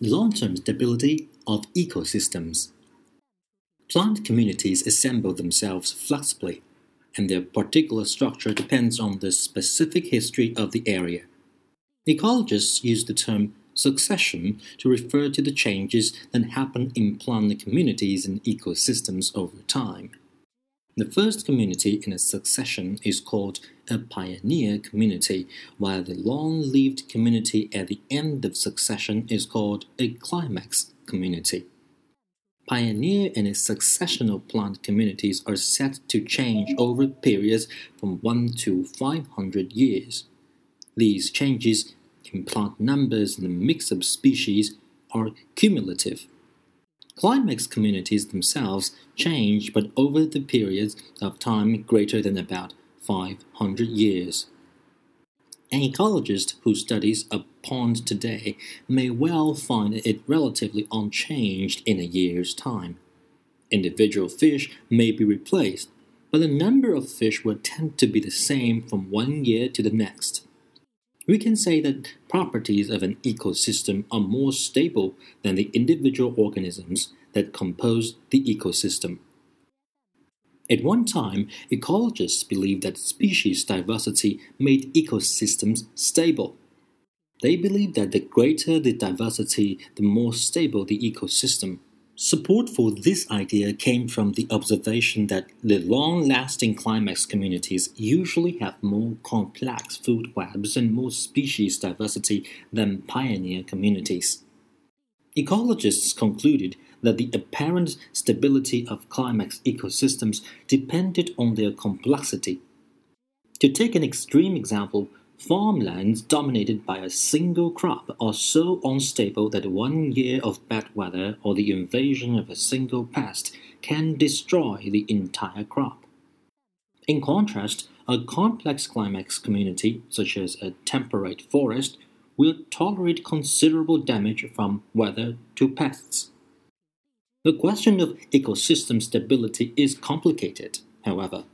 Long-term stability of ecosystems. Plant communities assemble themselves flexibly, and their particular structure depends on the specific history of the area. Ecologists use the term succession to refer to the changes that happen in plant communities and ecosystems over time. The first community in a succession is called a pioneer community, while the long lived community at the end of succession is called a climax community. Pioneer and a successional plant communities are set to change over periods from 1 to 500 years. These changes in plant numbers and the mix of species are cumulative. Climax communities themselves change, but over the periods of time greater than about 500 years. An ecologist who studies a pond today may well find it relatively unchanged in a year's time. Individual fish may be replaced, but the number of fish will tend to be the same from one year to the next. We can say that properties of an ecosystem are more stable than the individual organisms that compose the ecosystem. At one time, ecologists believed that species diversity made ecosystems stable. They believed that the greater the diversity, the more stable the ecosystem. Support for this idea came from the observation that the long lasting climax communities usually have more complex food webs and more species diversity than pioneer communities. Ecologists concluded that the apparent stability of climax ecosystems depended on their complexity. To take an extreme example, Farmlands dominated by a single crop are so unstable that one year of bad weather or the invasion of a single pest can destroy the entire crop. In contrast, a complex climax community, such as a temperate forest, will tolerate considerable damage from weather to pests. The question of ecosystem stability is complicated, however.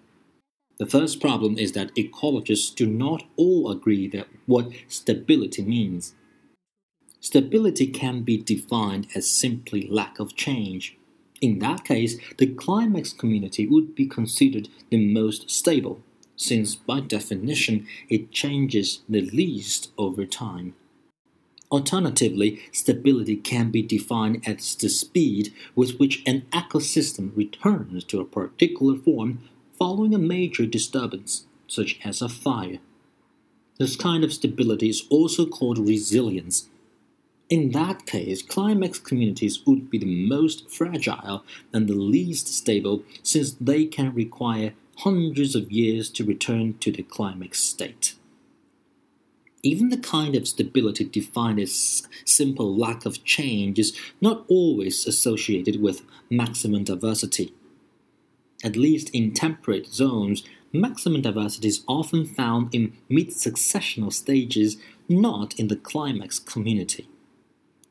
The first problem is that ecologists do not all agree that what stability means. Stability can be defined as simply lack of change. In that case, the climax community would be considered the most stable, since by definition it changes the least over time. Alternatively, stability can be defined as the speed with which an ecosystem returns to a particular form following a major disturbance, such as a fire. This kind of stability is also called resilience. In that case, climax communities would be the most fragile and the least stable since they can require hundreds of years to return to the climax state. Even the kind of stability defined as simple lack of change is not always associated with maximum diversity. At least in temperate zones, maximum diversity is often found in mid successional stages, not in the climax community.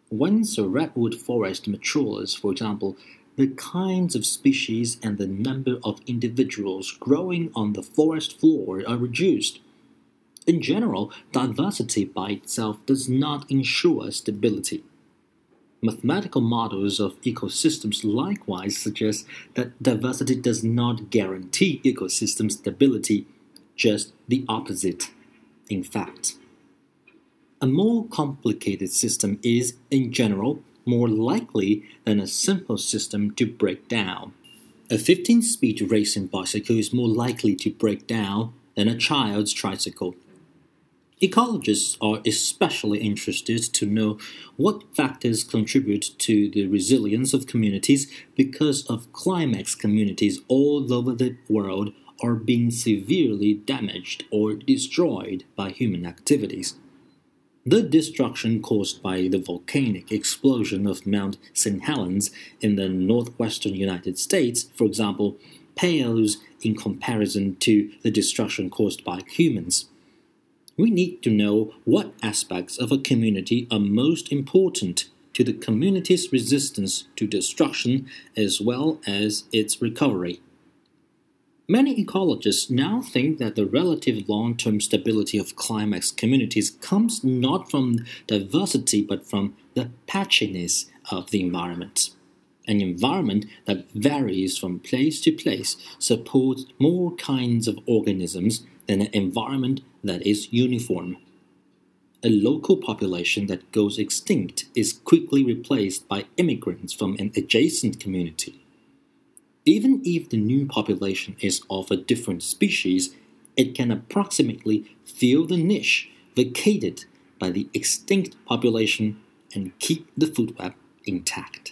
Once a redwood forest matures, for example, the kinds of species and the number of individuals growing on the forest floor are reduced. In general, diversity by itself does not ensure stability. Mathematical models of ecosystems likewise suggest that diversity does not guarantee ecosystem stability, just the opposite, in fact. A more complicated system is, in general, more likely than a simple system to break down. A 15 speed racing bicycle is more likely to break down than a child's tricycle. Ecologists are especially interested to know what factors contribute to the resilience of communities because of climax communities all over the world are being severely damaged or destroyed by human activities. The destruction caused by the volcanic explosion of Mount St. Helens in the northwestern United States, for example, pales in comparison to the destruction caused by humans we need to know what aspects of a community are most important to the community's resistance to destruction as well as its recovery. Many ecologists now think that the relative long term stability of climax communities comes not from diversity but from the patchiness of the environment. An environment that varies from place to place supports more kinds of organisms an environment that is uniform. A local population that goes extinct is quickly replaced by immigrants from an adjacent community. Even if the new population is of a different species, it can approximately fill the niche vacated by the extinct population and keep the food web intact.